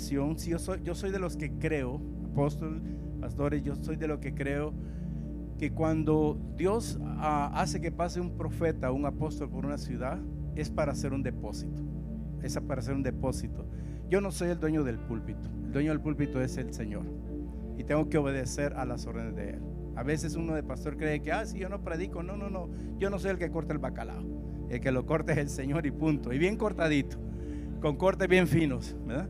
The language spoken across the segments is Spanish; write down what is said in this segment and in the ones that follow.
Sí, yo soy, yo soy de los que creo, apóstol, pastores, yo soy de los que creo que cuando Dios ah, hace que pase un profeta un apóstol por una ciudad, es para hacer un depósito. Es para hacer un depósito. Yo no soy el dueño del púlpito. El dueño del púlpito es el Señor. Y tengo que obedecer a las órdenes de Él. A veces uno de pastor cree que, ah, sí, yo no predico. No, no, no. Yo no soy el que corta el bacalao. El que lo corta es el Señor y punto. Y bien cortadito. Con cortes bien finos. ¿verdad?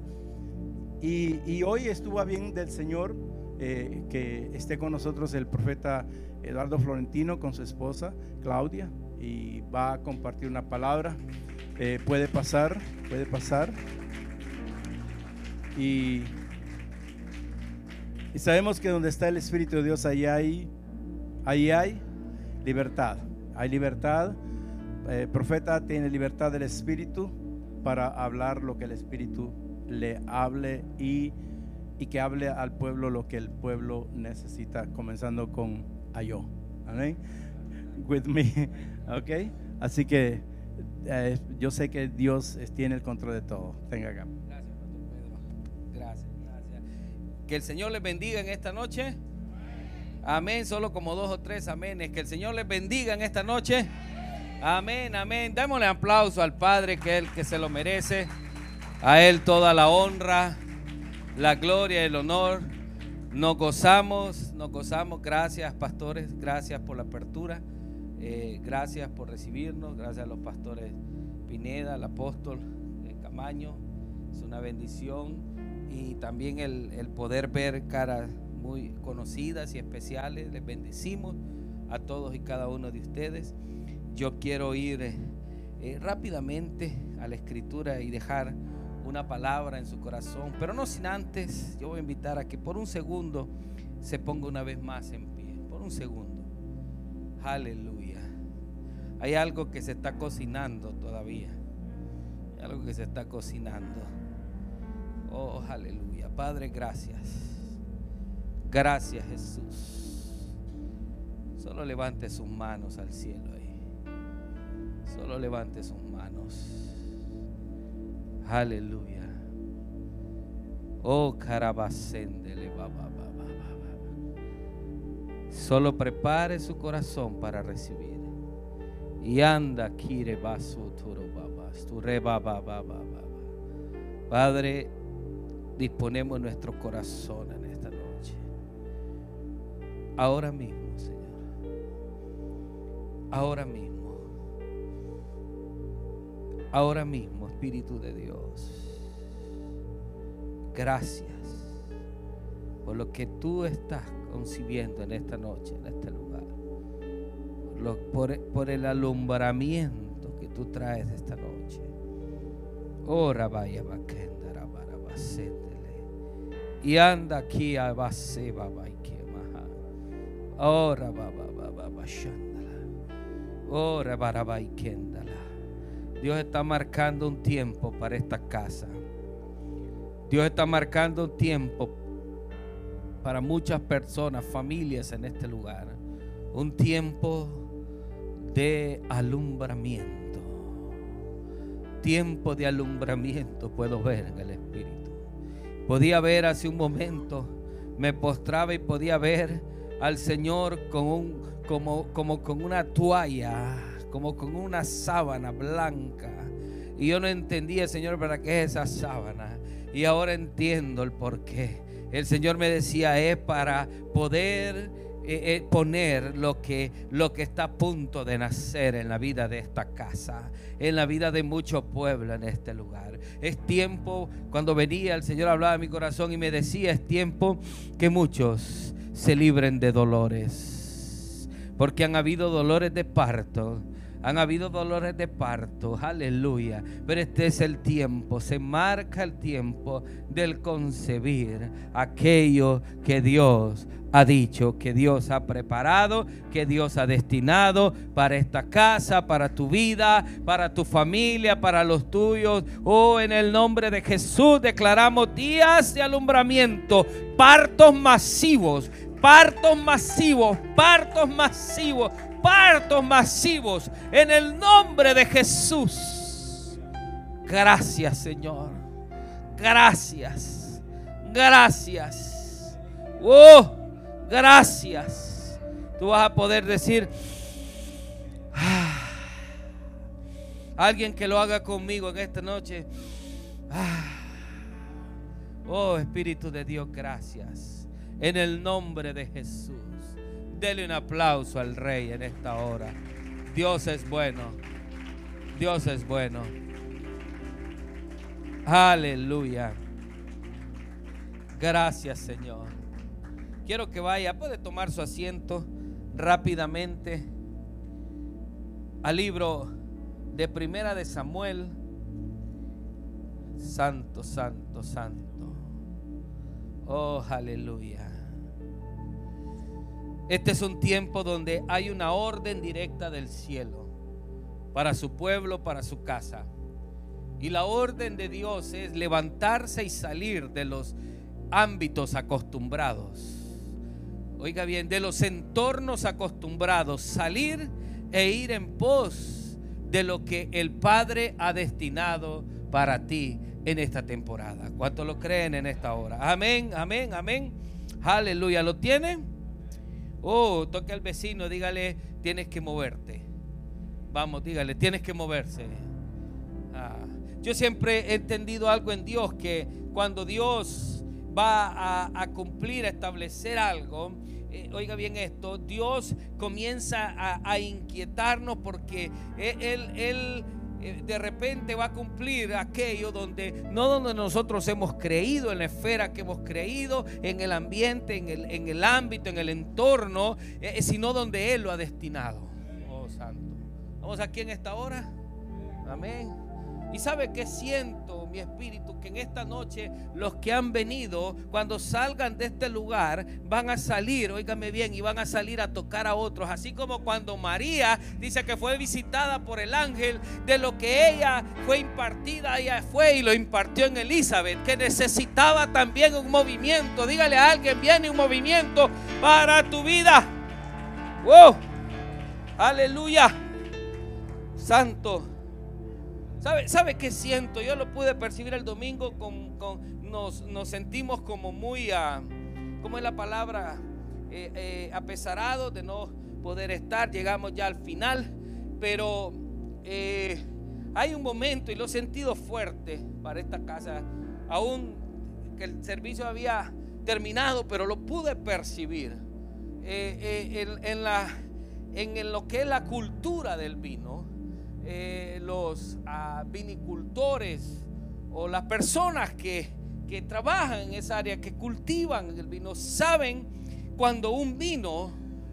Y, hoy estuvo bien del Señor eh, que esté con nosotros el profeta Eduardo Florentino con su esposa Claudia y va a compartir una palabra. Eh, puede pasar, puede pasar. Y, sabemos que donde está el Espíritu de Dios, ahí hay, ahí hay libertad. Hay libertad. El eh, profeta tiene libertad del Espíritu para hablar lo que el Espíritu le hable y, y que hable al pueblo lo que el pueblo necesita, comenzando con Ayo. Amén. With me. Ok. Así que eh, yo sé que Dios tiene el control de todo. Tenga acá. Gracias, Pastor Pedro. Gracias, gracias. Que el Señor les bendiga en esta noche. Amén. Solo como dos o tres es Que el Señor les bendiga en esta noche. Amén, amén. Démosle aplauso al Padre que es el que se lo merece. A Él toda la honra, la gloria, el honor. Nos gozamos, nos gozamos. Gracias, pastores. Gracias por la apertura. Eh, gracias por recibirnos. Gracias a los pastores Pineda, el apóstol eh, Camaño. Es una bendición. Y también el, poder ver caras muy conocidas y especiales. Les bendecimos a todos y cada uno de ustedes. Yo quiero ir eh, rápidamente a la escritura y dejar una palabra en su corazón. Pero no sin antes, yo voy a invitar a que por un segundo se ponga una vez más en pie. Por un segundo. Aleluya. Hay algo que se está cocinando todavía. Hay algo que se está cocinando. Oh, aleluya. Padre, gracias. Gracias Jesús. Solo levante sus manos al cielo ahí. Solo levante sus manos. Aleluya. Oh, carabasendele, Solo prepare su corazón para recibir. Y anda, kire basu Padre, disponemos nuestro corazón en esta noche. Ahora mismo, Señor. Ahora mismo. Ahora mismo, Espíritu de Dios, gracias por lo que tú estás concibiendo en esta noche, en este lugar. Por, el alumbramiento que tú traes esta noche. Ora vaya y anda aquí a base baba y quema. Ora baba baba shandala. Ora baraba y kendala. Dios está marcando un tiempo para esta casa. Dios está marcando un tiempo para muchas personas, familias en este lugar. Un tiempo de alumbramiento. Tiempo de alumbramiento puedo ver en el Espíritu. Podía ver hace un momento, me postraba y podía ver al Señor con un, como, como con una toalla como con una sábana blanca. Y yo no entendía, Señor, para qué es esa sábana. Y ahora entiendo el por qué. El Señor me decía, es para poder eh, eh, poner lo que, lo que está a punto de nacer en la vida de esta casa, en la vida de mucho pueblo en este lugar. Es tiempo, cuando venía el Señor hablaba a mi corazón y me decía, es tiempo que muchos se libren de dolores porque han habido dolores de parto. Han habido dolores de parto, aleluya. Pero este es el tiempo, se marca el tiempo del concebir aquello que Dios ha dicho, que Dios ha preparado, que Dios ha destinado para esta casa, para tu vida, para tu familia, para los tuyos. Oh, en el nombre de Jesús declaramos días de alumbramiento, partos masivos, partos masivos, partos masivos, partos masivos en el nombre de Jesús. Gracias Señor. Gracias. Gracias. Oh, gracias. Tú vas a poder decir, ah, alguien que lo haga conmigo en esta noche. Ah, oh Espíritu de Dios, gracias. En el nombre de Jesús. Dele un aplauso al Rey en esta hora. Dios es bueno. Dios es bueno. Aleluya. Gracias Señor. Quiero que vaya, puede tomar su asiento rápidamente al libro de Primera de Samuel. Santo, santo, santo. Oh, aleluya. Este es un tiempo donde hay una orden directa del cielo para su pueblo, para su casa. Y la orden de Dios es levantarse y salir de los ámbitos acostumbrados. Oiga bien, de los entornos acostumbrados, salir e ir en pos de lo que el Padre ha destinado para ti en esta temporada. ¿Cuántos lo creen en esta hora? Amén, amén, amén. Aleluya. ¿Lo tienen? Oh, toque al vecino, dígale, tienes que moverte. Vamos, dígale, tienes que moverse. Ah, yo siempre he entendido algo en Dios, que cuando Dios va a, cumplir, a establecer algo, eh, oiga bien esto, Dios comienza a, inquietarnos porque Él, él eh, de repente va a cumplir aquello donde no donde nosotros hemos creído, en la esfera que hemos creído, en el ambiente, en el, en el ámbito, en el entorno, eh, eh, sino donde Él lo ha destinado. Oh Santo. Vamos aquí en esta hora. Amén. Y sabe que siento mi espíritu que en esta noche los que han venido, cuando salgan de este lugar, van a salir, óigame bien, y van a salir a tocar a otros. Así como cuando María dice que fue visitada por el ángel, de lo que ella fue impartida, ella fue y lo impartió en Elizabeth, que necesitaba también un movimiento. Dígale a alguien, viene un movimiento para tu vida. Wow. Aleluya. Santo. ¿Sabe, ¿Sabe qué siento? Yo lo pude percibir el domingo, con, nos, sentimos como muy, uh, ¿cómo es la palabra? Eh, eh, apesarados de no poder estar, llegamos ya al final, pero eh, hay un momento y lo he sentido fuerte para esta casa, aún que el servicio había terminado, pero lo pude percibir en, la, en lo que es la cultura del vino eh, los ah, vinicultores o las personas que, trabajan en esa área, que cultivan el vino, saben cuando un vino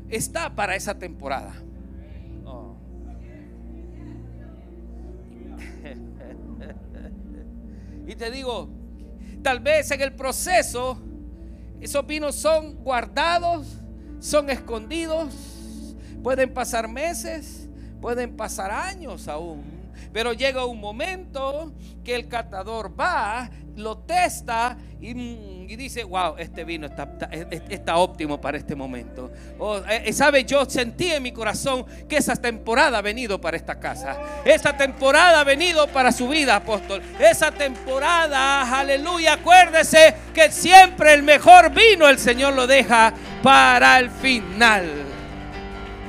está para esa temporada. Oh. y te digo, tal vez en el proceso esos vinos son guardados, son escondidos, pueden pasar meses, Pueden pasar años aún, pero llega un momento que el catador va, lo testa y, mm, dice, wow, este vino está, óptimo para este momento. Oh, eh, eh, ¿Sabe? Yo sentí en mi corazón que esa temporada ha venido para esta casa. Esa temporada ha venido para su vida, apóstol. Esa temporada, aleluya, acuérdese que siempre el mejor vino el Señor lo deja para el final.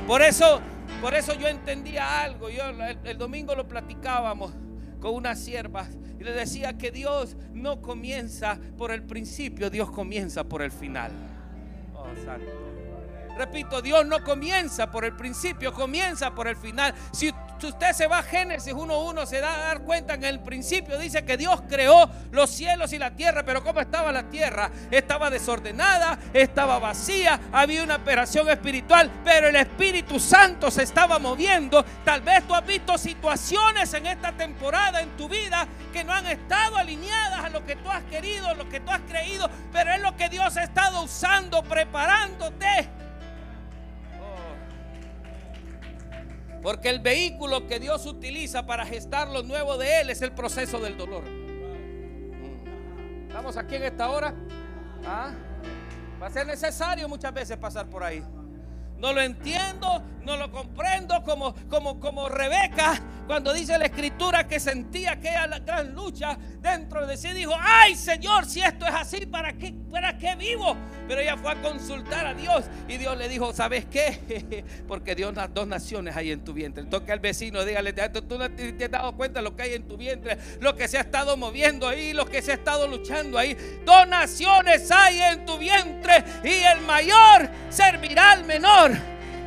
Por eso por eso yo entendía algo. Yo el, domingo lo platicábamos con unas siervas y le decía que Dios no comienza por el principio, Dios comienza por el final. Oh, santo. Repito, Dios no comienza por el principio, comienza por el final. Si si usted se va a Génesis 1.1, se da a dar cuenta en el principio, dice que Dios creó los cielos y la tierra, pero ¿cómo estaba la tierra? Estaba desordenada, estaba vacía, había una operación espiritual, pero el Espíritu Santo se estaba moviendo. Tal vez tú has visto situaciones en esta temporada en tu vida que no han estado alineadas a lo que tú has querido, lo que tú has creído, pero es lo que Dios ha estado usando, preparándote. Porque el vehículo que Dios utiliza para gestar lo nuevo de Él es el proceso del dolor. ¿Estamos aquí en esta hora? ¿Ah? Va a ser necesario muchas veces pasar por ahí. No lo entiendo, no lo comprendo como, como, como Rebeca cuando dice la escritura que sentía aquella gran lucha dentro de sí. Dijo, ay Señor, si esto es así, ¿para qué, ¿para qué vivo? Pero ella fue a consultar a Dios y Dios le dijo, ¿sabes qué? Porque Dios las dos naciones hay en tu vientre. Toque al vecino, dígale, tú no te has dado cuenta de lo que hay en tu vientre, lo que se ha estado moviendo ahí, lo que se ha estado luchando ahí. Dos naciones hay en tu vientre y el mayor servirá al menor.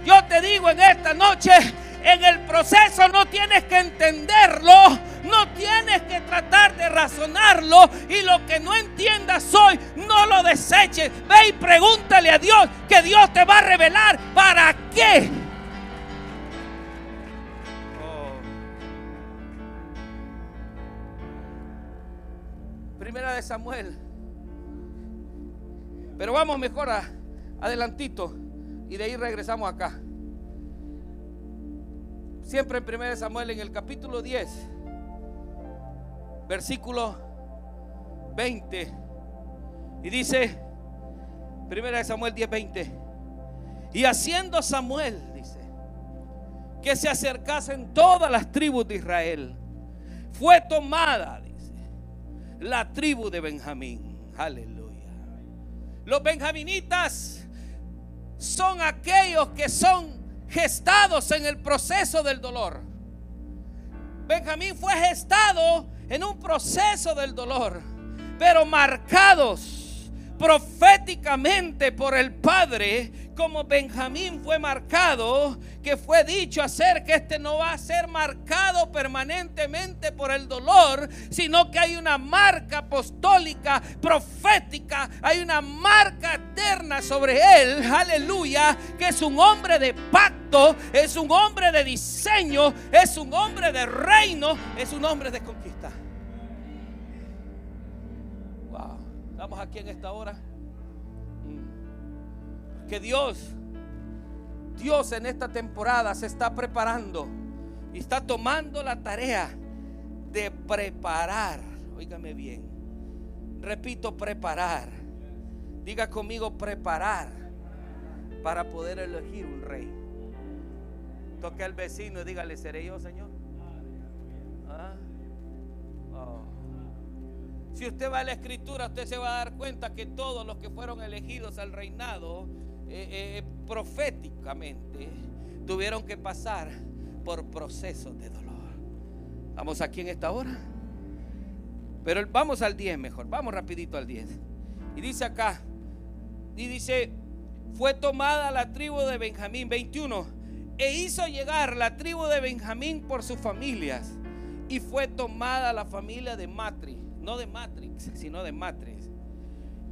Yo te digo en esta noche, en el proceso no tienes que entenderlo, no tienes que tratar de razonarlo y lo que no entiendas hoy, no lo deseches. Ve y pregúntale a Dios que Dios te va a revelar para qué. Oh. Primera de Samuel. Pero vamos mejor a, adelantito y de ahí regresamos acá. Siempre en 1 Samuel, en el capítulo 10, versículo 20. Y dice, 1 Samuel 10, 20. Y haciendo Samuel, dice, que se acercasen todas las tribus de Israel, fue tomada, dice, la tribu de Benjamín. Aleluya. Los benjaminitas son aquellos que son gestados en el proceso del dolor. Benjamín fue gestado en un proceso del dolor, pero marcados proféticamente por el Padre como Benjamín fue marcado, que fue dicho hacer que este no va a ser marcado permanentemente por el dolor, sino que hay una marca apostólica, profética, hay una marca eterna sobre él, aleluya, que es un hombre de pacto, es un hombre de diseño, es un hombre de reino, es un hombre de conquista. Wow, estamos aquí en esta hora que Dios, Dios en esta temporada se está preparando y está tomando la tarea de preparar. Óigame bien. Repito, preparar. Diga conmigo, preparar para poder elegir un rey. Toque al vecino y dígale, ¿seré yo, Señor? ¿Ah? Oh. Si usted va a la escritura, usted se va a dar cuenta que todos los que fueron elegidos al reinado eh, eh, proféticamente tuvieron que pasar por procesos de dolor. Vamos aquí en esta hora. Pero vamos al 10 mejor, vamos rapidito al 10. Y dice acá, y dice, fue tomada la tribu de Benjamín, 21, e hizo llegar la tribu de Benjamín por sus familias, y fue tomada la familia de Matri, no de Matrix, sino de Matrix.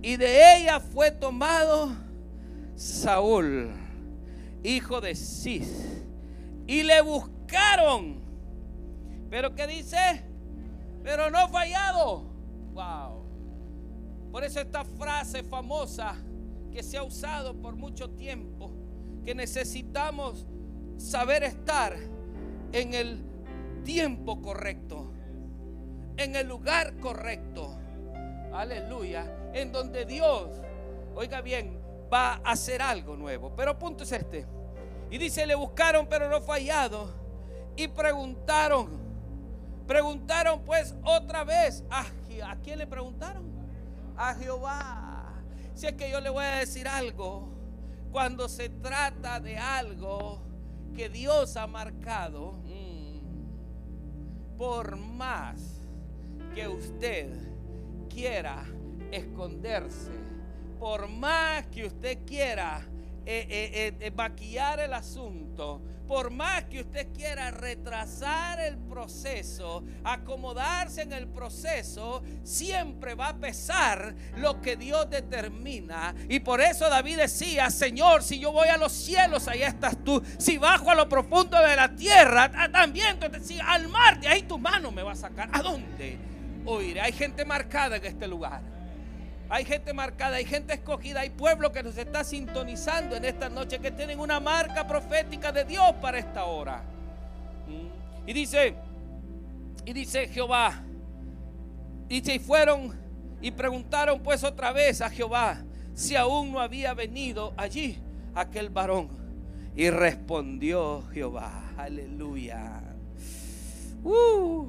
Y de ella fue tomado Saúl, hijo de Cis, y le buscaron. Pero ¿qué dice? Pero no fallado. Wow. Por eso esta frase famosa que se ha usado por mucho tiempo, que necesitamos saber estar en el tiempo correcto, en el lugar correcto. Aleluya. En donde Dios, oiga bien, va a hacer algo nuevo. Pero punto es este. Y dice, le buscaron, pero no fue hallado. Y preguntaron, preguntaron pues otra vez, ¿a, ¿a quién le preguntaron? A Jehová. Si es que yo le voy a decir algo, cuando se trata de algo que Dios ha marcado, mm, por más que usted quiera esconderse, por más que usted quiera eh, eh, eh, maquillar el asunto, por más que usted quiera retrasar el proceso, acomodarse en el proceso, siempre va a pesar lo que Dios determina. Y por eso David decía, Señor, si yo voy a los cielos, ahí estás tú. Si bajo a lo profundo de la tierra, también si al mar, de ahí tu mano me va a sacar. ¿A dónde? Oiré, hay gente marcada en este lugar. Hay gente marcada, hay gente escogida, hay pueblo que nos está sintonizando en esta noche que tienen una marca profética de Dios para esta hora. Mm. Y dice, y dice Jehová, dice, y fueron y preguntaron pues otra vez a Jehová si aún no había venido allí aquel varón. Y respondió Jehová, aleluya. Uh.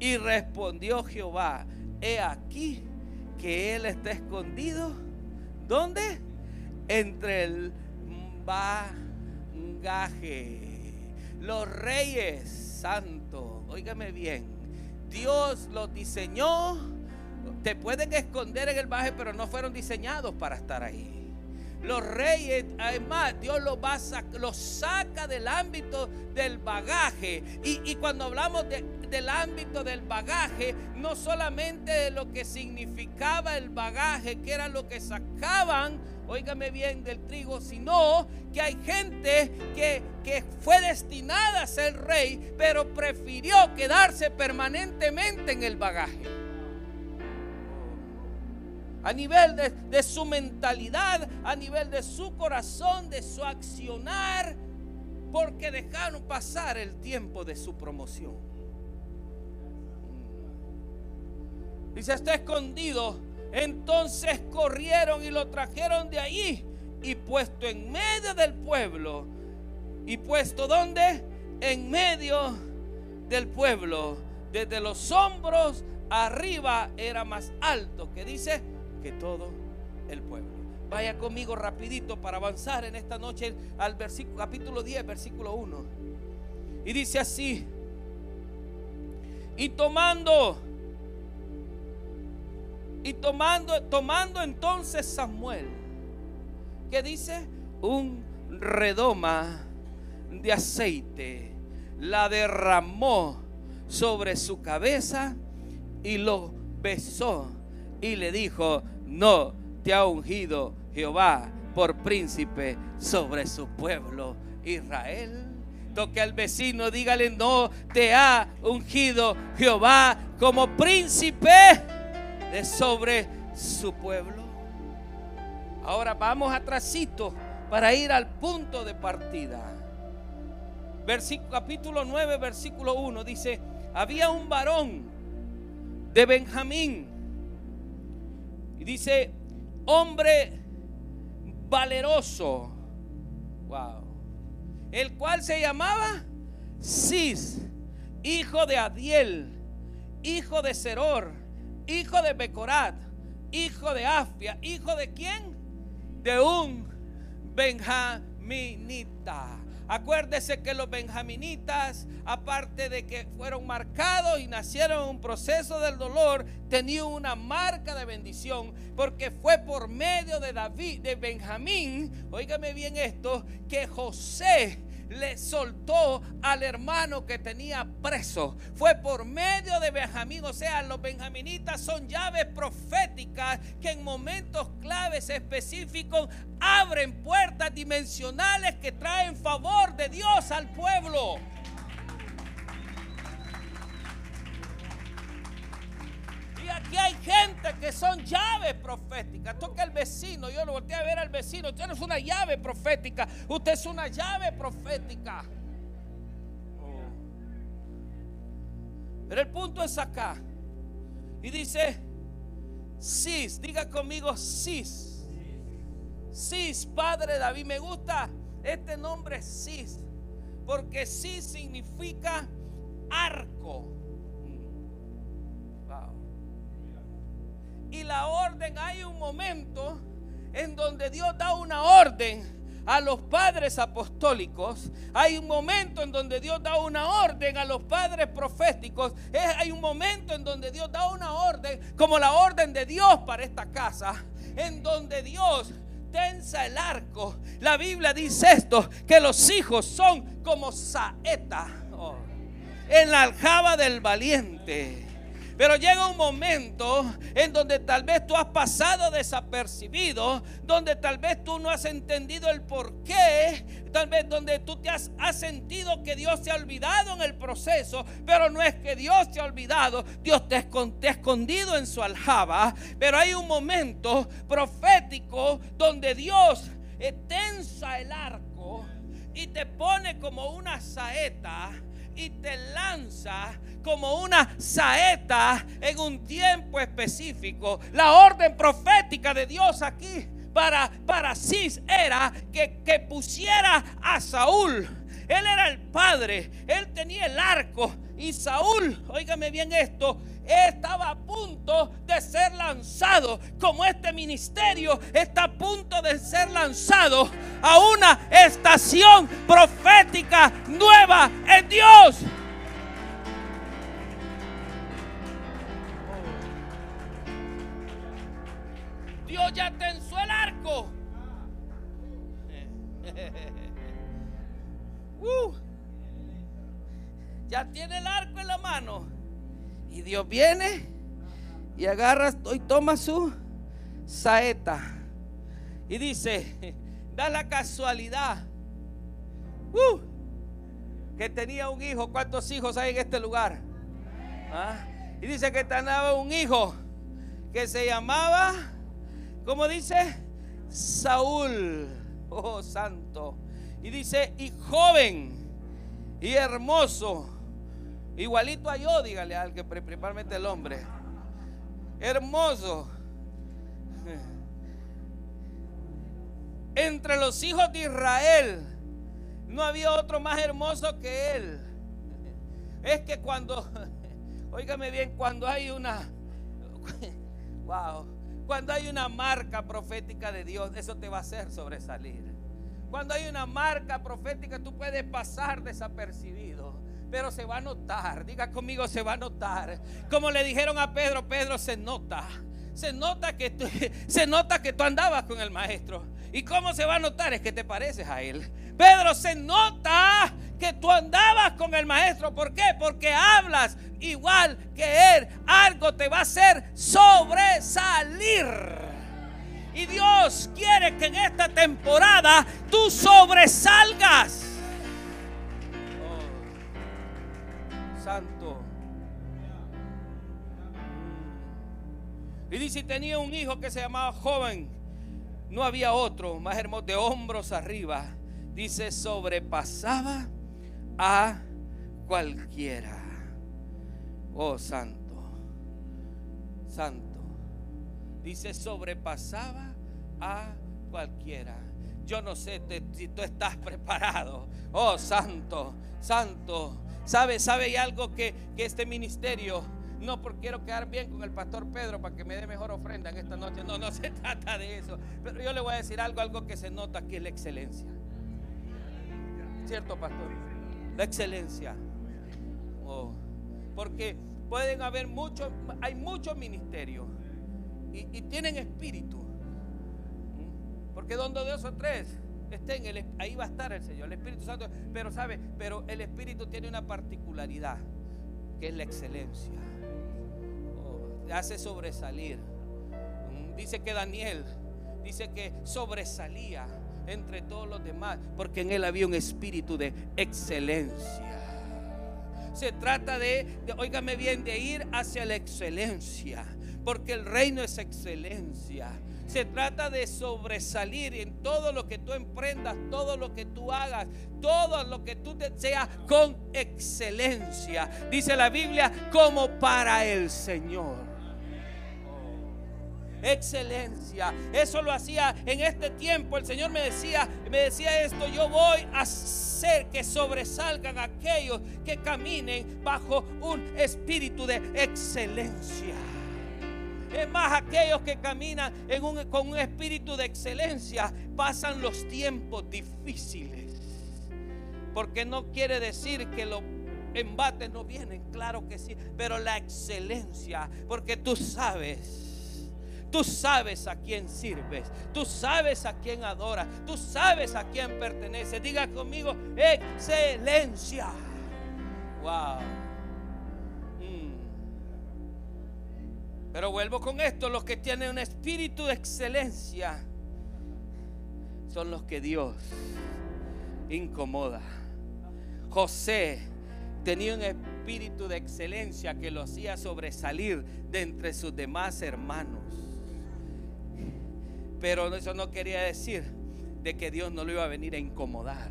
y respondió Jehová, he aquí que Él está escondido. ¿Dónde? Entre el bagaje. Los reyes santos, óigame bien, Dios los diseñó. Te pueden esconder en el bagaje, pero no fueron diseñados para estar ahí. Los reyes, además, Dios los, va los saca del ámbito del bagaje. Y, cuando hablamos del ámbito del bagaje, no solamente de lo que significaba el bagaje, que era lo que sacaban, óigame bien, del trigo, sino que hay gente que, que fue destinada a ser rey, pero prefirió quedarse permanentemente en el bagaje a nivel de, su mentalidad, a nivel de su corazón, de su accionar, porque dejaron pasar el tiempo de su promoción. Mm. Dice, está escondido. Entonces corrieron y lo trajeron de allí y puesto en medio del pueblo. ¿Y puesto dónde? En medio del pueblo. Desde los hombros arriba era más alto. Que dice, que todo el pueblo. Vaya conmigo rapidito para avanzar en esta noche al versículo, capítulo 10, versículo 1. Y dice así, y tomando, y tomando, tomando entonces Samuel, que dice, un redoma de aceite, la derramó sobre su cabeza y lo besó y le dijo, no te ha ungido Jehová por príncipe sobre su pueblo Israel. Toque al vecino, dígale, no te ha ungido Jehová como príncipe de sobre su pueblo. Ahora vamos atrásito para ir al punto de partida. Capítulo 9, versículo 1 dice, había un varón de Benjamín dice, hombre valeroso. Wow. El cual se llamaba Cis, hijo de Adiel, hijo de Seror, hijo de Becorat, hijo de Afia, hijo de quién? De un benjaminita. Acuérdese que los benjaminitas, aparte de que fueron marcados y nacieron en un proceso del dolor, tenían una marca de bendición, porque fue por medio de David, de Benjamín, óigame bien esto, que José le soltó al hermano que tenía preso. Fue por medio de Benjamín. O sea, los benjaminitas son llaves proféticas que en momentos claves específicos abren puertas dimensionales que traen favor de Dios al pueblo. Aquí hay gente que son llaves proféticas. Toca el vecino. Yo lo volteé a ver al vecino. Usted no es una llave profética. Usted es una llave profética. Pero el punto es acá. Y dice, Cis, diga conmigo, Cis. Cis, Padre David. Me gusta este nombre Cis. Porque Cis significa arco. Y la orden, hay un momento en donde Dios da una orden a los padres apostólicos, hay un momento en donde Dios da una orden a los padres proféticos, hay un momento en donde Dios da una orden, como la orden de Dios para esta casa, en donde Dios tensa el arco. La Biblia dice esto, que los hijos son como saeta oh, en la aljaba del valiente. Pero llega un momento en donde tal vez tú has pasado desapercibido, donde tal vez tú no has entendido el por qué, tal vez donde tú te has, sentido que Dios te ha olvidado en el proceso, pero no es que Dios te ha olvidado, Dios te, ha escondido en su aljaba, pero hay un momento profético donde Dios tensa el arco y te pone como una saeta y te lanza como una saeta en un tiempo específico. La orden profética de Dios aquí para, para Cis era que, que pusiera a Saúl. Él era el padre, él tenía el arco y Saúl, óigame bien esto, estaba a punto de ser lanzado, como este ministerio está a punto de ser lanzado a una estación profética nueva en Dios. Dios ya tensó el arco. Uh. ya tiene el arco en la mano. Y Dios viene y agarra y toma su saeta. Y dice, da la casualidad uh, que tenía un hijo. ¿Cuántos hijos hay en este lugar? ¿Ah? Y dice que tenía un hijo que se llamaba, ¿cómo dice? Saúl. Oh, santo. Y dice, y joven y hermoso Igualito a yo, dígale al que principalmente el hombre. Hermoso. Entre los hijos de Israel no había otro más hermoso que él. Es que cuando, óigame bien, cuando hay una, wow, cuando hay una marca profética de Dios, eso te va a hacer sobresalir. Cuando hay una marca profética, tú puedes pasar desapercibido pero se va a notar. Diga conmigo, se va a notar. Como le dijeron a Pedro, Pedro se nota. Se nota que tú, se nota que tú andabas con el maestro. ¿Y cómo se va a notar? Es que te pareces a él. Pedro, se nota que tú andabas con el maestro. ¿Por qué? Porque hablas igual que él. Algo te va a hacer sobresalir. Y Dios quiere que en esta temporada tú sobresalgas. santo. Y dice, tenía un hijo que se llamaba joven. No había otro más hermoso, de hombros arriba. Dice, sobrepasaba a cualquiera. Oh, santo, santo. Dice, sobrepasaba a cualquiera. Yo no sé si tú estás preparado. Oh, santo, santo ¿Sabe, sabe algo que, este ministerio, no porque quiero quedar bien con el pastor Pedro para que me dé mejor ofrenda en esta noche, no, no se trata de eso. Pero yo le voy a decir algo, algo que se nota aquí es la excelencia. ¿Cierto, pastor? La excelencia. Oh, porque pueden haber muchos, hay muchos ministerios y, tienen espíritu. Porque donde dos o tres ahí va a estar el Señor, el Espíritu Santo. Pero sabe, pero el Espíritu tiene una particularidad, que es la excelencia. Oh, hace sobresalir. Mm, dice que Daniel, dice que sobresalía entre todos los demás, porque en él había un espíritu de excelencia. Se trata de, de óigame bien, de ir hacia la excelencia, porque el reino es excelencia. Se trata de sobresalir en todo lo que tú emprendas, todo lo que tú hagas, todo lo que tú deseas con excelencia. Dice la Biblia, como para el Señor excelencia. Eso lo hacía en este tiempo. El Señor me decía, me decía esto, yo voy a hacer que sobresalgan aquellos que caminen bajo un espíritu de excelencia. Es más, aquellos que caminan con un espíritu de excelencia pasan los tiempos difíciles. Porque no quiere decir que los embates no vienen, claro que sí, pero la excelencia, porque tú sabes Tú sabes a quién sirves. Tú sabes a quién adoras. Tú sabes a quién pertenece. Diga conmigo, excelencia. Wow. Pero vuelvo con esto, los que tienen un espíritu de excelencia son los que Dios incomoda. José tenía un espíritu de excelencia que lo hacía sobresalir de entre sus demás hermanos. Pero eso no quería decir de que Dios no lo iba a venir a incomodar.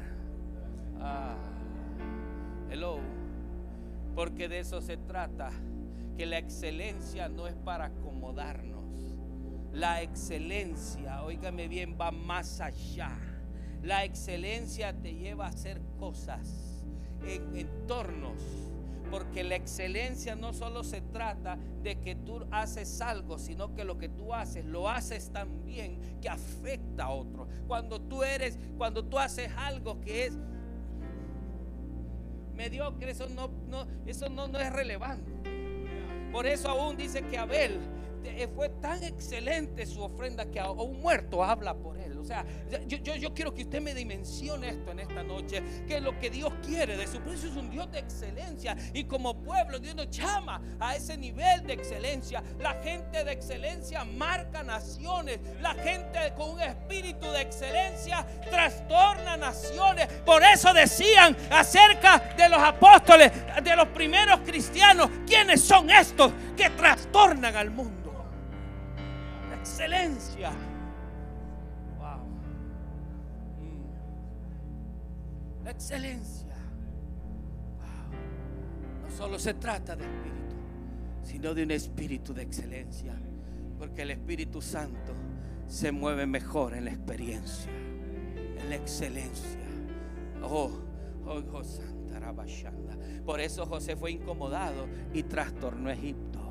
Ah, hello. Porque de eso se trata. Que la excelencia no es para acomodarnos. La excelencia, óigame bien, va más allá. La excelencia te lleva a hacer cosas en entornos. Porque la excelencia no solo se trata de que tú haces algo, sino que lo que tú haces lo haces también que afecta a otros. Cuando tú eres, cuando tú haces algo que es mediocre, eso no, eso no es relevante. Por eso aún dice que Abel fue tan excelente su ofrenda que un muerto habla por él. O sea, yo, yo, quiero que usted me dimensione esto en esta noche, que lo que Dios quiere de su precio es un Dios de excelencia. Y como pueblo, Dios nos llama a ese nivel de excelencia. La gente de excelencia marca naciones. La gente con un espíritu de excelencia trastorna naciones. Por eso decían acerca de los apóstoles, de los primeros cristianos, ¿quiénes son estos que trastornan al mundo? excelencia. Excelencia. No solo se trata de espíritu, sino de un espíritu de excelencia. Porque el Espíritu Santo se mueve mejor en la experiencia, en la excelencia. Oh, oh, oh Por eso José fue incomodado y trastornó Egipto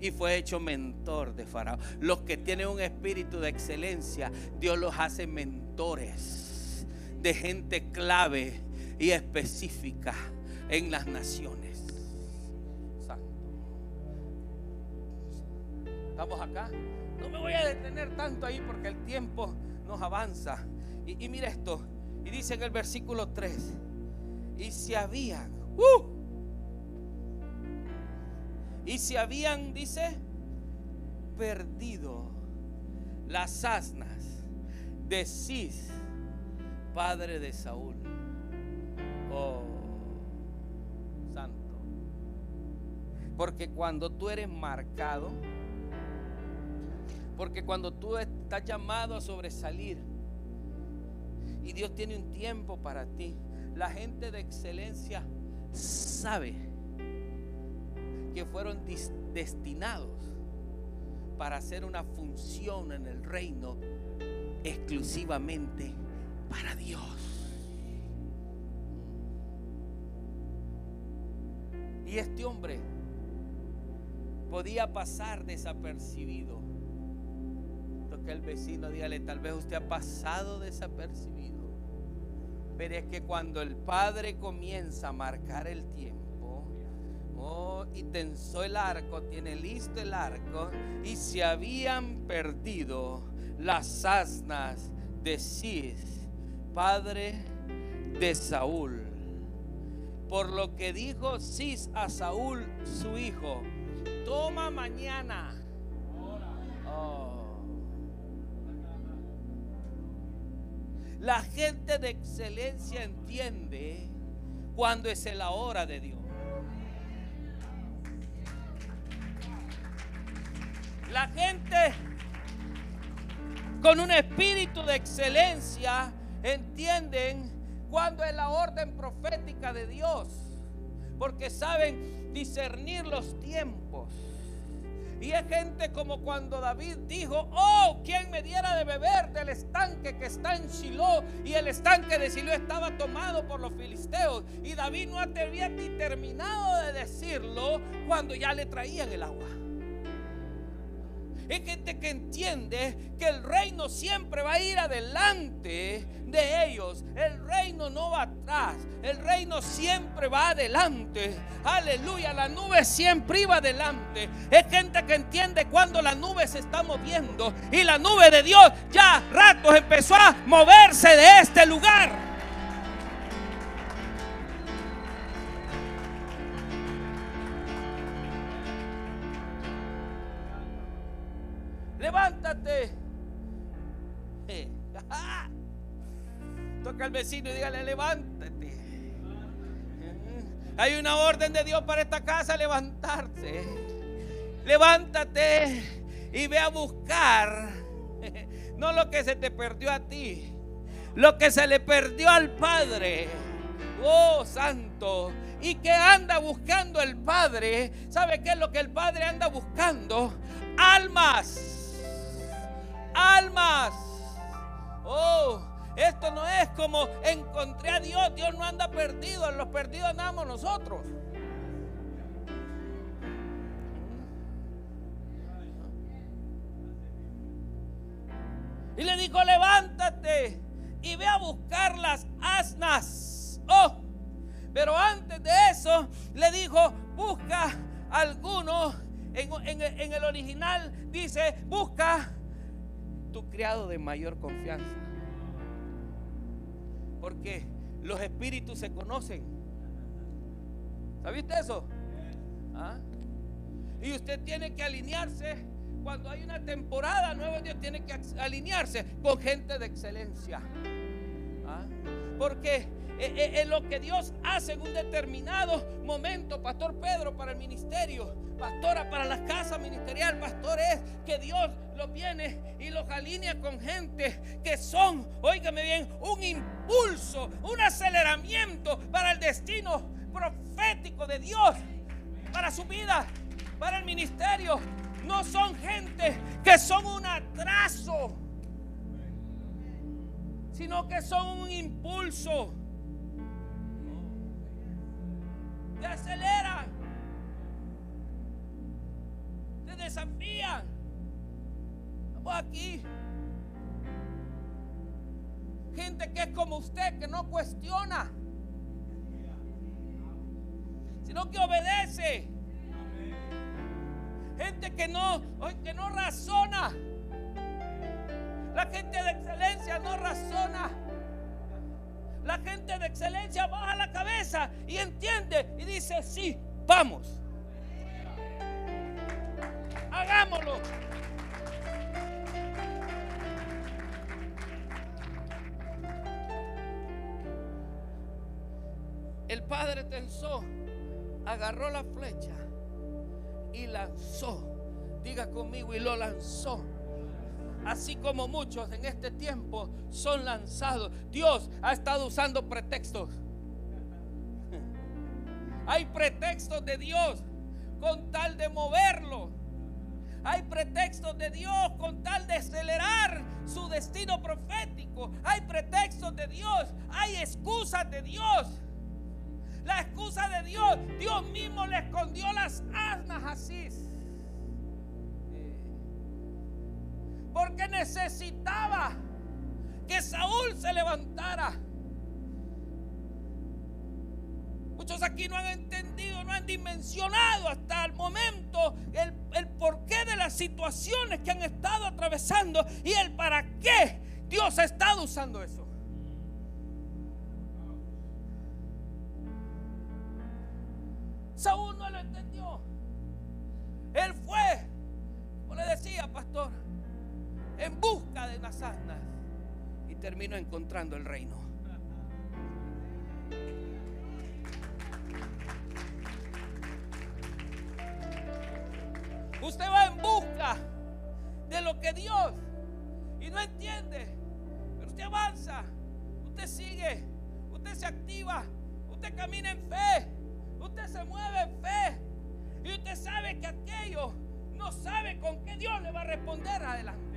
y fue hecho mentor de Faraón. Los que tienen un espíritu de excelencia, Dios los hace mentores de gente clave y específica en las naciones. Santo. ¿Estamos acá? No me voy a detener tanto ahí porque el tiempo nos avanza. Y, mira esto. Y dice en el versículo 3. Y si habían... ¡uh! Y se habían, dice, perdido las asnas de Cis, padre de Saúl. Oh, santo. Porque cuando tú eres marcado, porque cuando tú estás llamado a sobresalir y Dios tiene un tiempo para ti, la gente de excelencia sabe que fueron destinados para hacer una función en el reino exclusivamente para Dios. Y este hombre podía pasar desapercibido. Toque el vecino, dígale, tal vez usted ha pasado desapercibido. Pero es que cuando el Padre comienza a marcar el tiempo, Oh, y tensó el arco, tiene listo el arco, y se habían perdido las asnas de Cis, padre de Saúl. Por lo que dijo Cis a Saúl, su hijo, toma mañana. Oh. La gente de excelencia entiende cuando es la hora de Dios. La gente con un espíritu de excelencia entienden cuando es la orden profética de Dios, porque saben discernir los tiempos. Y es gente como cuando David dijo, oh, ¿quién me diera de beber del estanque que está en Shiloh? Y el estanque de Shiloh estaba tomado por los filisteos. Y David no había ni terminado de decirlo cuando ya le traían el agua. Es gente que entiende que el reino siempre va a ir adelante de ellos. El reino no va atrás. El reino siempre va adelante. Aleluya. La nube siempre iba adelante. Es gente que entiende cuando la nube se está moviendo. Y la nube de Dios ya ratos empezó a moverse de este lugar. Vecino y dígale, levántate. Hay una orden de Dios para esta casa, levantarse. Levántate y ve a buscar. No lo que se te perdió a ti, lo que se le perdió al Padre. Oh, santo. ¿Y que anda buscando el Padre? ¿Sabe qué es lo que el Padre anda buscando? Almas almas. Oh, esto no es como encontré a Dios. Dios no anda perdido. Los perdidos andamos nosotros. Y le dijo, levántate y ve a buscar las asnas. Oh, pero antes de eso le dijo, busca alguno. En, en el original dice, busca tu criado de mayor confianza. Porque los espíritus se conocen. ¿Sabiste eso? ¿Ah? Y usted tiene que alinearse. Cuando hay una temporada nueva, Dios tiene que alinearse con gente de excelencia. ¿Ah? Porque eh, eh, lo que Dios hace en un determinado momento, Pastor Pedro, para el ministerio, pastora para la casa ministerial, pastor es que Dios los viene y los alinea con gente que son, óigame bien, un impulso, un aceleramiento para el destino profético de Dios, para su vida, para el ministerio. No son gente que son un atraso, sino que son un impulso te aceleran, te desafían. Vamos aquí. Gente que es como usted, que no cuestiona, sino que obedece. Gente que no, que no razona. La gente de excelencia no razona. La gente de excelencia baja la cabeza y entiende y dice, sí, vamos. Hagámoslo. El padre tensó, agarró la flecha y lanzó. Diga conmigo, y lo lanzó así como muchos en este tiempo son lanzados. Dios ha estado usando pretextos. Hay pretextos de Dios con tal de moverlo. Hay pretextos de Dios con tal de acelerar su destino profético. Hay pretextos de Dios. Hay excusas de Dios. La excusa de Dios, Dios mismo le escondió las asnas así. Porque necesitaba que Saúl se levantara. Muchos aquí no han entendido, no han dimensionado hasta el momento el, el porqué de las situaciones que han estado atravesando y el para qué Dios ha estado usando eso. Termino encontrando el reino. Usted va en busca de lo que Dios y no entiende, pero usted avanza, usted sigue, usted se activa, usted camina en fe, usted se mueve en fe y usted sabe que aquello no sabe con qué Dios le va a responder adelante.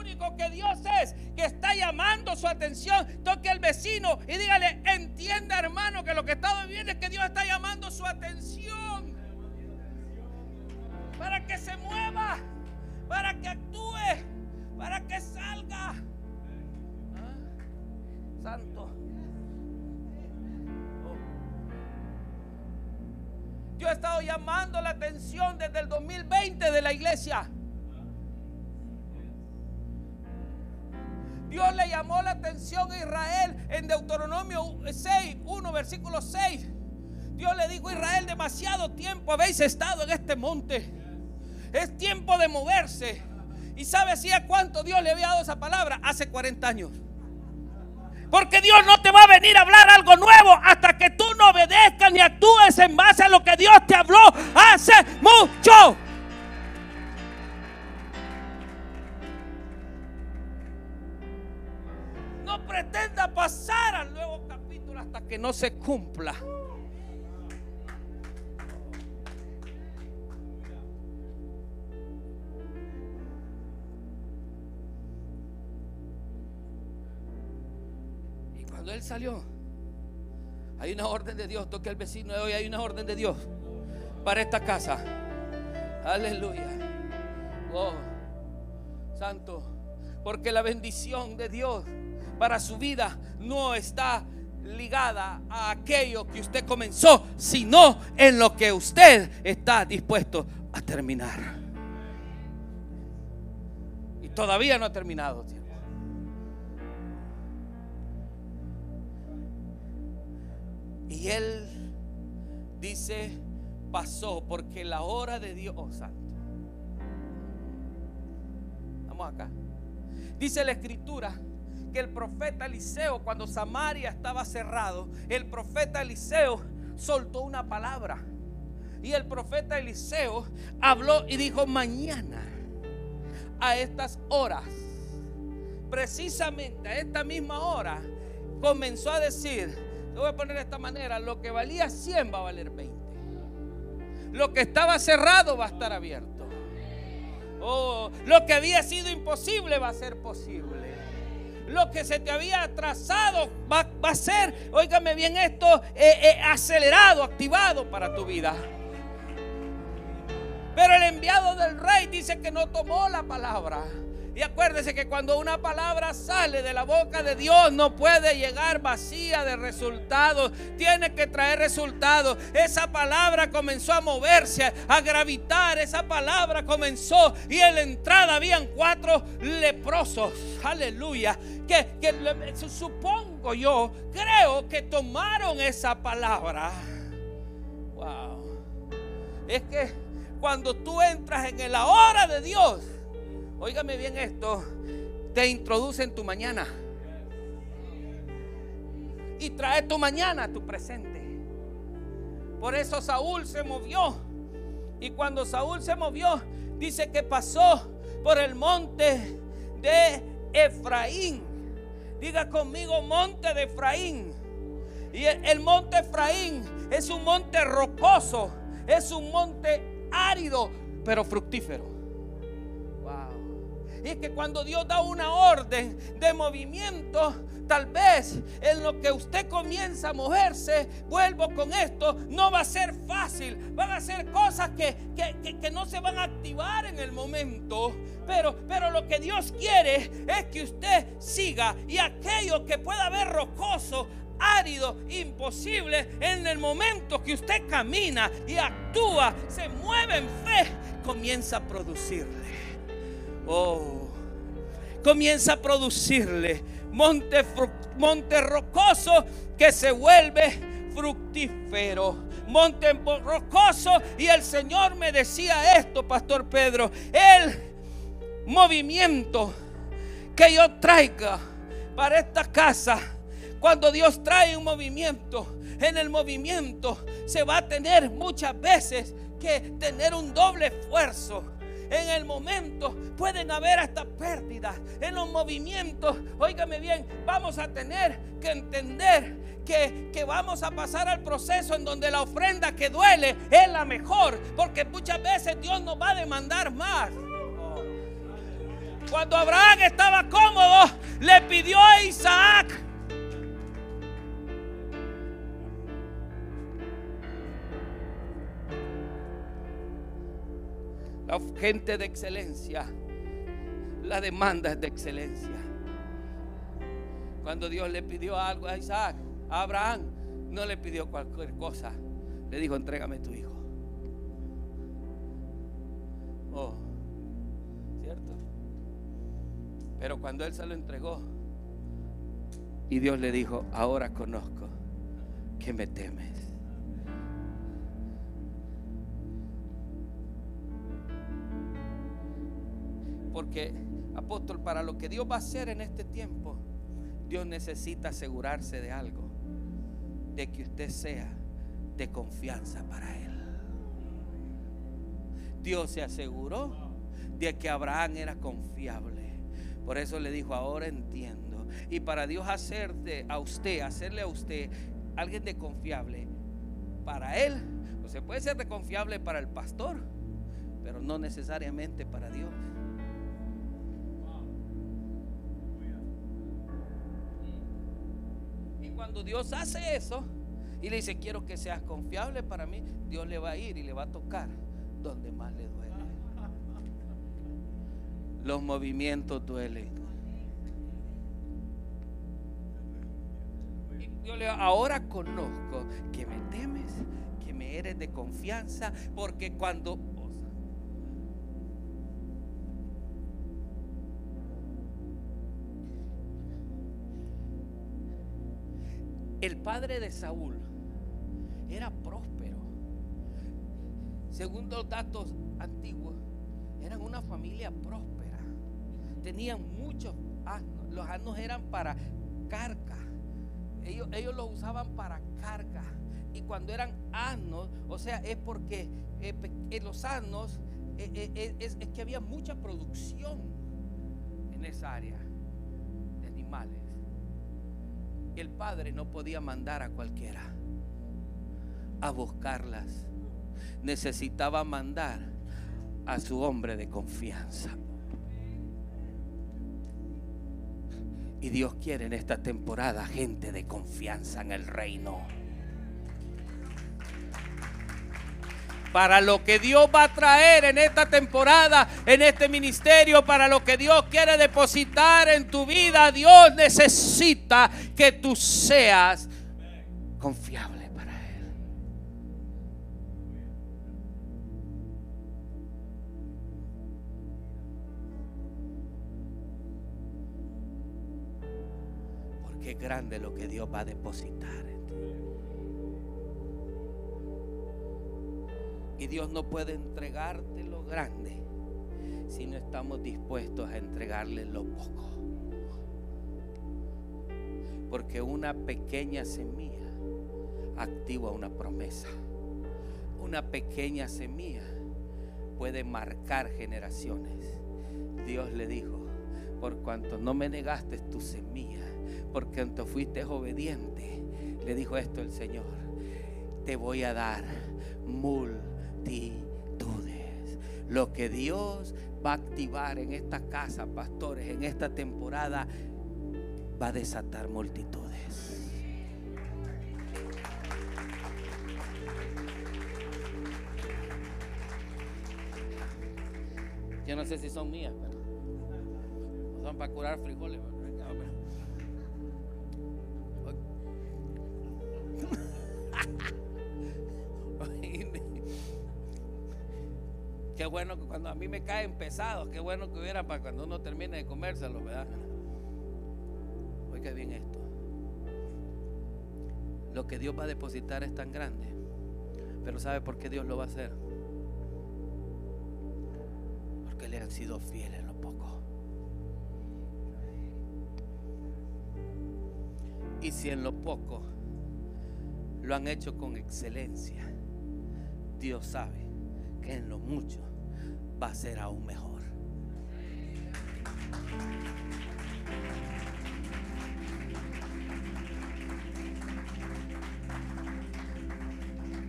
Único que Dios es que está llamando su atención. Toque al vecino y dígale, entienda hermano que lo que está viviendo es que Dios está llamando su atención. para que se mueva, para que actúe, para que salga. Ah, Santo. Oh. Yo he estado llamando la atención desde el 2020 de la iglesia. Dios le llamó la atención a Israel en Deuteronomio 6, 1, versículo 6. Dios le dijo a Israel, demasiado tiempo habéis estado en este monte. Es tiempo de moverse. ¿Y sabe hacía cuánto Dios le había dado esa palabra? Hace 40 años. Porque Dios no te va a venir cumpla. Y cuando él salió, hay una orden de Dios. Toque al vecino de hoy, hay una orden de Dios para esta casa. Aleluya. Oh, santo. Porque la bendición de Dios para su vida no está ligada a aquello que usted comenzó, sino en lo que usted está dispuesto a terminar. Y todavía no ha terminado. Y él dice, pasó porque la hora de Dios, oh santo. Vamos acá. Dice la escritura que el profeta Eliseo, cuando Samaria estaba cerrado, el profeta Eliseo soltó una palabra. Y el profeta Eliseo habló y dijo, mañana, a estas horas, precisamente a esta misma hora, comenzó a decir, lo voy a poner de esta manera, lo que valía 100 va a valer 20. Lo que estaba cerrado va a estar abierto. Oh, lo que había sido imposible va a ser posible. Lo que se te había atrasado va, a ser, óigame bien esto, eh, eh, acelerado, activado para tu vida. Pero el enviado del rey dice que no tomó la palabra. Y acuérdese que cuando una palabra sale de la boca de Dios no puede llegar vacía de resultados. Tiene que traer resultados. Esa palabra comenzó a moverse, a gravitar. Esa palabra comenzó y en la entrada habían cuatro leprosos. Aleluya. Que, que supongo yo, creo que tomaron esa palabra. Wow. Es que cuando tú entras en la hora de Dios, óigame bien esto, te introduce en tu mañana. Y trae tu mañana tu presente. Por eso Saúl se movió. Y cuando Saúl se movió, dice que pasó por el monte de Efraín. Diga conmigo, monte de Efraín. Y el, el monte Efraín es un monte rocoso, es un monte árido, pero fructífero. Y es que cuando Dios da una orden de movimiento, tal vez en lo que usted comienza a moverse, vuelvo con esto, no va a ser fácil. Van a ser cosas que, que- que- que no se van a activar en el momento. Pero, pero lo que Dios quiere es que usted siga y aquello que pueda ver rocoso, árido, imposible, en el momento que usted camina y actúa, se mueve en fe, comienza a producirle. Oh, comienza a producirle monte, monte rocoso que se vuelve fructífero. Monte rocoso y el Señor me decía esto, Pastor Pedro, el movimiento que yo traiga para esta casa, cuando Dios trae un movimiento, en el movimiento se va a tener muchas veces que tener un doble esfuerzo. En el momento pueden haber hasta pérdidas. En los movimientos, óigame bien, vamos a tener que entender que, que vamos a pasar al proceso en donde la ofrenda que duele es la mejor. Porque muchas veces Dios nos va a demandar más. Cuando Abraham estaba cómodo, le pidió a Isaac. La gente de excelencia, la demanda es de excelencia. Cuando Dios le pidió algo a Isaac, a Abraham, no le pidió cualquier cosa. Le dijo, entrégame tu hijo. Oh, ¿cierto? Pero cuando él se lo entregó, y Dios le dijo, ahora conozco que me temes. Porque, apóstol, para lo que Dios va a hacer en este tiempo, Dios necesita asegurarse de algo, de que usted sea de confianza para Él. Dios se aseguró de que Abraham era confiable. Por eso le dijo, ahora entiendo. Y para Dios hacerte a usted, hacerle a usted alguien de confiable, para Él, o se puede ser de confiable para el pastor, pero no necesariamente para Dios. Cuando Dios hace eso y le dice, quiero que seas confiable para mí, Dios le va a ir y le va a tocar donde más le duele. Los movimientos duelen. Y Dios le ahora conozco que me temes, que me eres de confianza, porque cuando padre de Saúl era próspero. Según los datos antiguos, eran una familia próspera. Tenían muchos asnos. Los asnos eran para carga. Ellos, ellos los usaban para carga. Y cuando eran asnos, o sea, es porque eh, en los asnos eh, eh, es que había mucha producción en esa área de animales. El padre no podía mandar a cualquiera a buscarlas. Necesitaba mandar a su hombre de confianza. Y Dios quiere en esta temporada gente de confianza en el reino. Para lo que Dios va a traer en esta temporada, en este ministerio, para lo que Dios quiere depositar en tu vida, Dios necesita que tú seas confiable para Él. Porque es grande lo que Dios va a depositar Y Dios no puede entregarte lo grande si no estamos dispuestos a entregarle lo poco. Porque una pequeña semilla activa una promesa. Una pequeña semilla puede marcar generaciones. Dios le dijo, por cuanto no me negaste tu semilla, por cuanto fuiste obediente, le dijo esto el Señor, te voy a dar multitudes. Lo que Dios va a activar en esta casa, pastores, en esta temporada, va a desatar multitudes. Yo no sé si son mías, pero son para curar frijoles. Qué bueno que cuando a mí me caen pesados, qué bueno que hubiera para cuando uno termine de comérselo, ¿verdad? Oiga bien esto. Lo que Dios va a depositar es tan grande. Pero ¿sabe por qué Dios lo va a hacer? Porque le han sido fieles en lo poco. Y si en lo poco lo han hecho con excelencia, Dios sabe que en lo mucho va a ser aún mejor.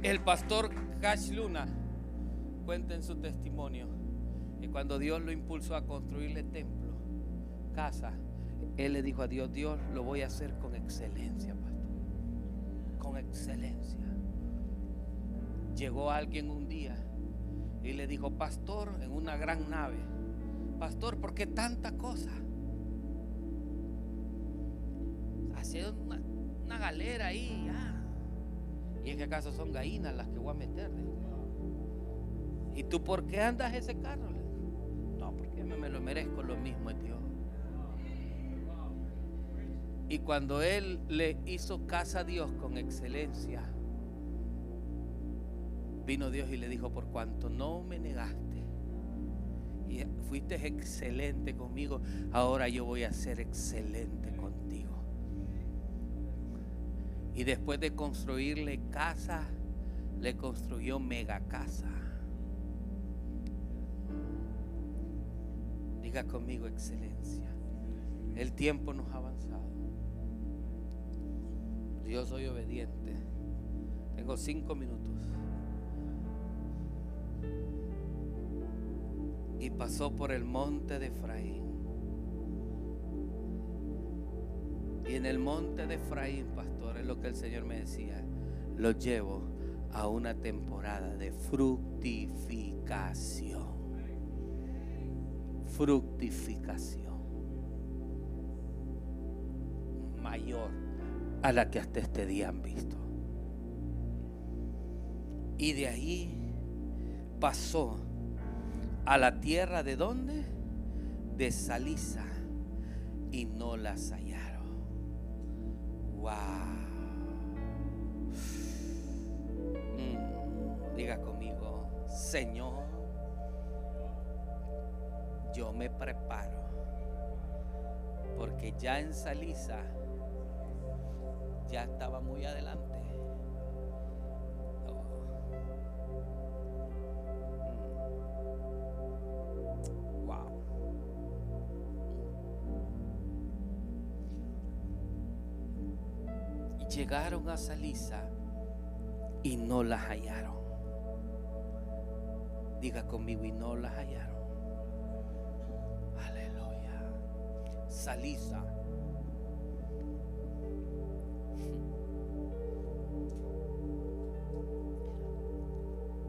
El pastor Cash Luna cuenta en su testimonio que cuando Dios lo impulsó a construirle templo, casa, él le dijo a Dios, Dios lo voy a hacer con excelencia, pastor. Con excelencia. Llegó alguien un día Y le dijo, pastor, en una gran nave, pastor, ¿por qué tanta cosa? Hace una, galera ahí, ya. ¿Y es que acaso son gallinas las que voy a meterle? ¿Y tú por qué andas ese carro? No, porque me, me lo merezco, lo mismo es Dios. Y cuando él le hizo casa a Dios con excelencia, vino Dios y le dijo, por cuanto no me negaste y fuiste excelente conmigo, ahora yo voy a ser excelente contigo. Y después de construirle casa, le construyó mega casa. Diga conmigo excelencia. El tiempo nos ha avanzado. Yo soy obediente. Tengo cinco minutos. Pasó por el monte de Efraín. Y en el monte de Efraín, pastor, es lo que el Señor me decía. Lo llevo a una temporada de fructificación. Fructificación. Mayor a la que hasta este día han visto. Y de ahí pasó a la tierra de dónde? De Salisa y no las hallaron. Wow. Mm, diga conmigo, Señor, yo me preparo porque ya en Salisa ya estaba muy adelante. Llegaron a Salisa y no las hallaron. Diga conmigo y no las hallaron. Aleluya. Salisa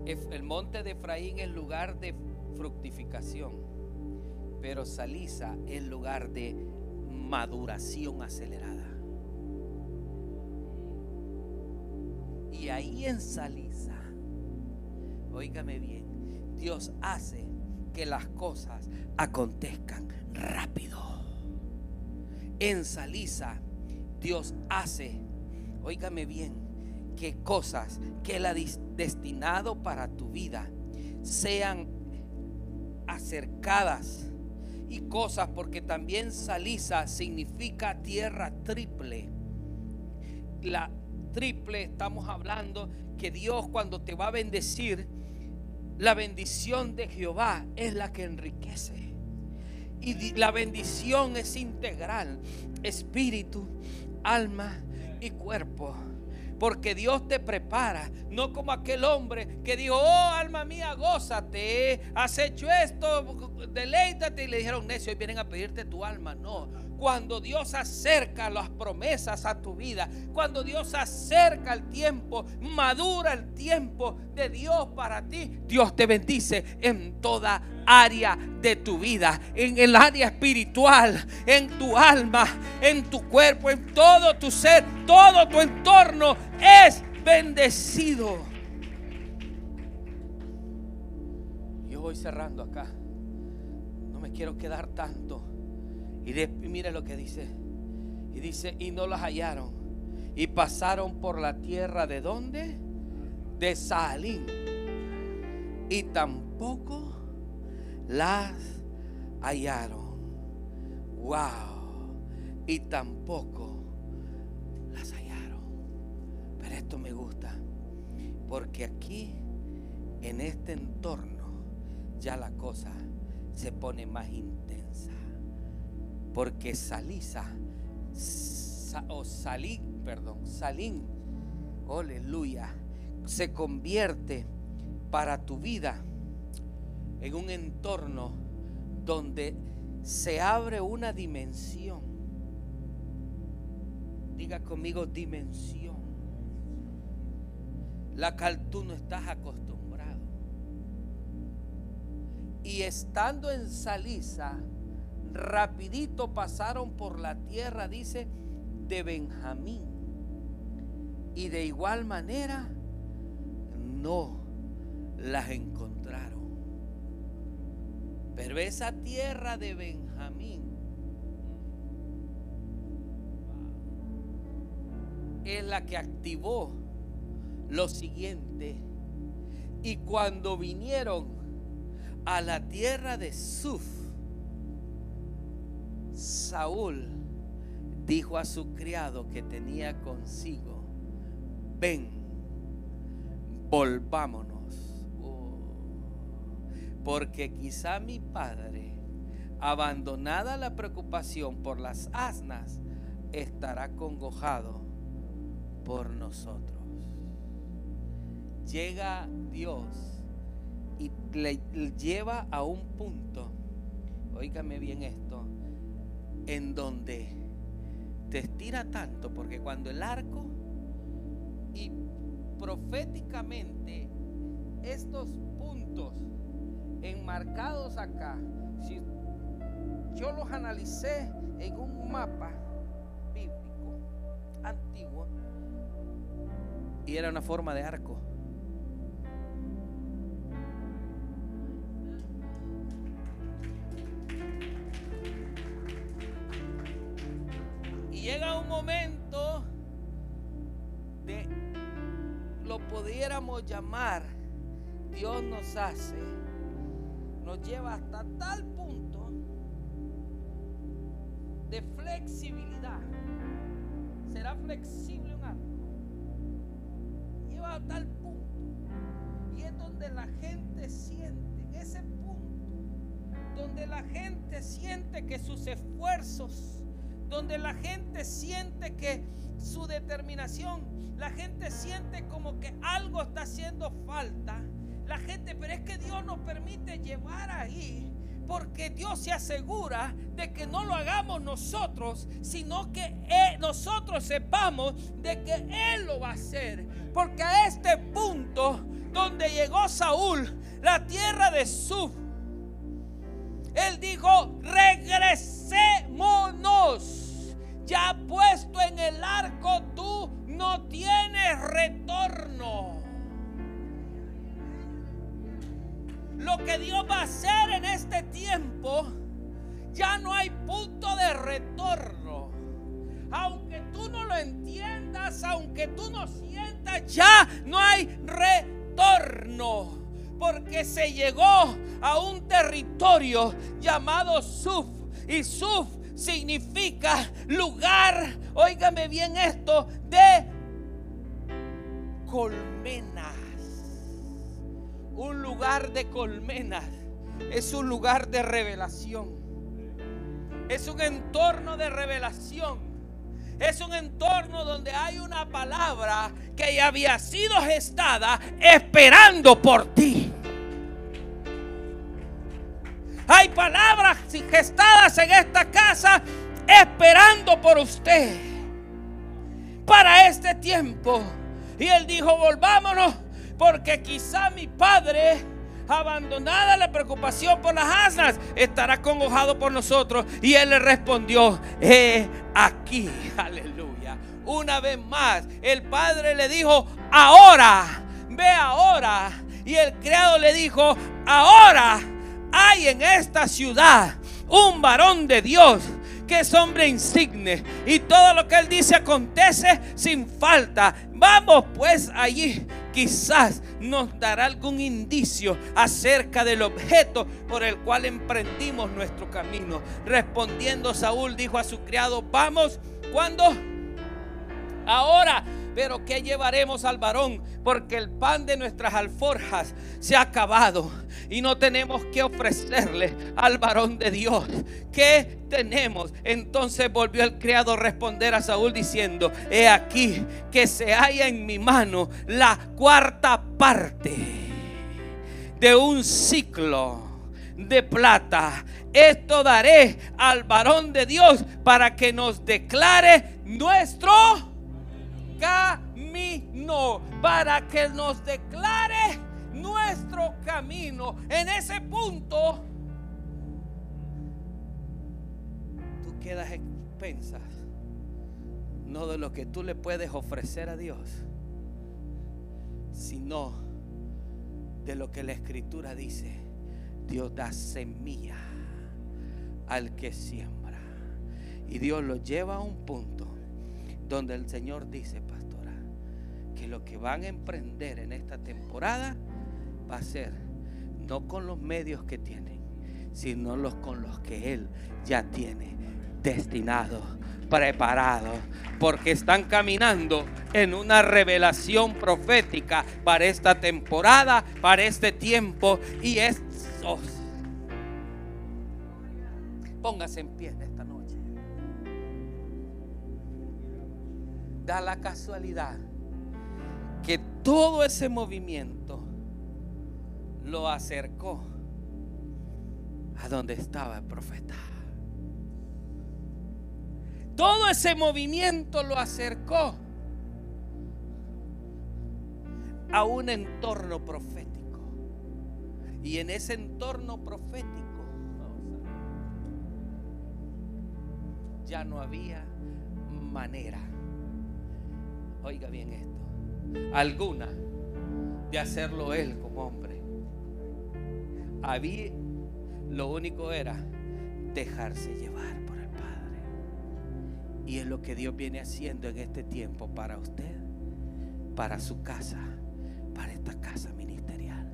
El monte de Efraín es lugar de fructificación, pero Salisa es lugar de maduración acelerada. Ahí en Salisa, óigame bien, Dios hace que las cosas acontezcan rápido. En Salisa, Dios hace, óigame bien, que cosas que Él ha destinado para tu vida sean acercadas y cosas, porque también Salisa significa tierra triple. La triple, estamos hablando que Dios cuando te va a bendecir, la bendición de Jehová es la que enriquece. Y la bendición es integral, espíritu, alma y cuerpo. Porque Dios te prepara, no como aquel hombre que dijo, oh alma mía, gózate, has hecho esto, deleítate. Y le dijeron, necio, hoy vienen a pedirte tu alma. No, cuando Dios acerca las promesas a tu vida, cuando Dios acerca el tiempo, madura el tiempo de Dios para ti, Dios te bendice en toda área de tu vida, en el área espiritual, en tu alma, en tu cuerpo, en todo tu ser, todo tu entorno es bendecido. Yo voy cerrando acá. No me quiero quedar tanto. Y, mire lo que dice. Y dice, y no las hallaron. Y pasaron por la tierra de dónde? De Salín. Y tampoco las hallaron. Wow. Y tampoco las hallaron. Pero esto me gusta. Porque aquí, en este entorno, ya la cosa se pone más intensa. Porque Salisa, o Salín, perdón, Salín, aleluya, se convierte para tu vida en un entorno donde se abre una dimensión. Diga conmigo dimensión. La cual tú no estás acostumbrado. Y estando en Salisa, rapidito pasaron por la tierra, dice, de Benjamín. Y de igual manera no las encontraron. Pero esa tierra de Benjamín es la que activó lo siguiente. Y cuando vinieron a la tierra de Suf, Saúl dijo a su criado que tenía consigo, ven, volvámonos. Oh, porque quizá mi padre, abandonada la preocupación por las asnas, estará congojado por nosotros. Llega Dios y le lleva a un punto, oígame bien esto, en donde te estira tanto, porque cuando el arco y proféticamente estos puntos enmarcados acá, si yo los analicé en un mapa bíblico antiguo, y era una forma de arco. Llamar, Dios nos hace, nos lleva hasta tal punto de flexibilidad. Será flexible un arco a tal punto. Y es donde la gente siente, en ese punto, donde la gente siente que sus esfuerzos, donde la gente siente que su determinación, la gente siente como que algo está haciendo falta. La gente, pero es que Dios nos permite llevar ahí porque Dios se asegura de que no lo hagamos nosotros, sino que nosotros sepamos de que Él lo va a hacer. Porque a este punto donde llegó Saúl, la tierra de Suf, Él dijo, regresémonos. Ya puesto en el arco, tú no tienes retorno. lo que Dios va a hacer en este tiempo, ya no hay punto de retorno. Aunque tú no lo entiendas, aunque tú no sientas, ya no hay retorno. Porque se llegó a un territorio llamado Suf. Y Suf significa lugar, óigame bien esto, de colmena un lugar de colmenas, es un lugar de revelación. Es un entorno de revelación. Es un entorno donde hay una palabra que ya había sido gestada esperando por ti. Hay palabras gestadas en esta casa esperando por usted para este tiempo. Y él dijo, volvámonos porque quizá mi padre, abandonada la preocupación por las asnas, estará congojado por nosotros. Y él le respondió, he aquí, aleluya. Una vez más, el padre le dijo, ahora, ve ahora. Y el criado le dijo, ahora hay en esta ciudad un varón de Dios que es hombre insigne y todo lo que él dice acontece sin falta. Vamos pues allí quizás nos dará algún indicio acerca del objeto por el cual emprendimos nuestro camino. Respondiendo Saúl dijo a su criado, vamos, ¿cuándo? Ahora pero ¿qué llevaremos al varón? Porque el pan de nuestras alforjas se ha acabado y no tenemos que ofrecerle al varón de Dios. ¿Qué tenemos? Entonces volvió el criado a responder a Saúl diciendo, he aquí que se halla en mi mano la cuarta parte de un ciclo de plata. Esto daré al varón de Dios para que nos declare nuestro camino para que nos declare nuestro camino, en ese punto, tú quedas expensas, no de lo que tú le puedes ofrecer a Dios, sino de lo que la escritura dice. Dios da semilla al que siembra. Y Dios lo lleva a un punto donde el Señor dice, que lo que van a emprender en esta temporada va a ser no con los medios que tienen, sino los con los que Él ya tiene destinados, preparados, porque están caminando en una revelación profética para esta temporada, para este tiempo y esos. Póngase en pie esta noche. Da la casualidad que todo ese movimiento lo acercó a donde estaba el profeta. Todo ese movimiento lo acercó a un entorno profético. Y en ese entorno profético ya no había manera, oiga bien esto, alguna de hacerlo él como hombre. Había, lo único era dejarse llevar por el Padre. Y es lo que Dios viene haciendo en este tiempo para usted, para su casa, para esta casa ministerial.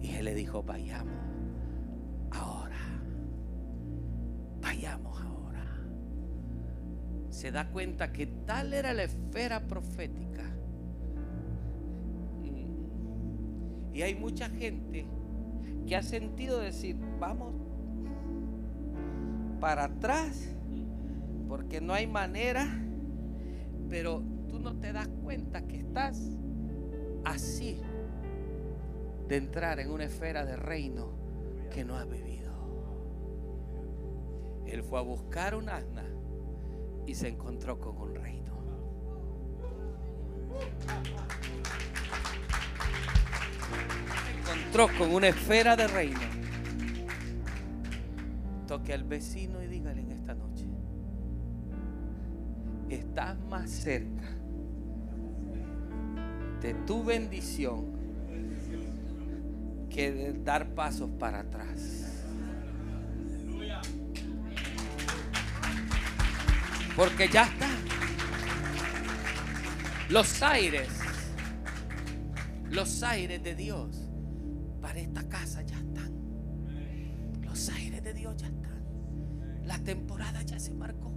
Y Él le dijo, vayamos Se da cuenta que tal era la esfera profética. Mm. Y hay mucha gente que ha sentido decir, vamos para atrás, porque no hay manera, pero tú no te das cuenta que estás así de entrar en una esfera de reino que no has vivido. Él fue a buscar un asna y se encontró con un reino. Se encontró con una esfera de reino. Toque al vecino y dígale en esta noche, estás más cerca de tu bendición que de dar pasos para atrás. Porque ya está. Los aires, los aires de Dios para esta casa ya están. Los aires de Dios ya están. La temporada ya se marcó.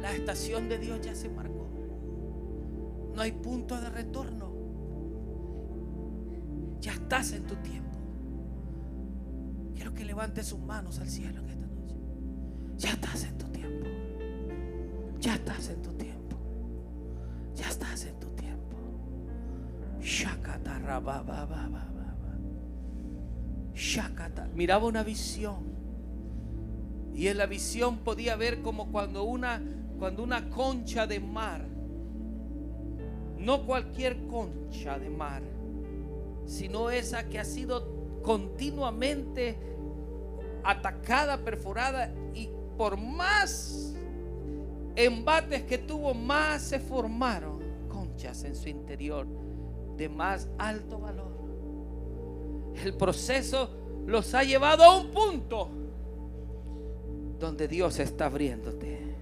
La estación de Dios ya se marcó. No hay punto de retorno. Ya estás en tu tiempo. Quiero que levantes sus manos al cielo en esta noche. Ya estás en tu tiempo. Ya estás en tu tiempo. Ya estás en tu tiempo. Miraba una visión. Y en la visión podía ver como cuando una, cuando una concha de mar, no cualquier concha de mar, sino esa que ha sido continuamente atacada, perforada y por más embates que tuvo, más se formaron conchas en su interior de más alto valor. El proceso los ha llevado a un punto donde Dios está abriéndote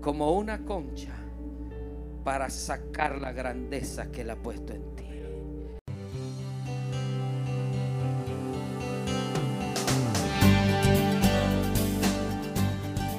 como una concha para sacar la grandeza que Él ha puesto en ti.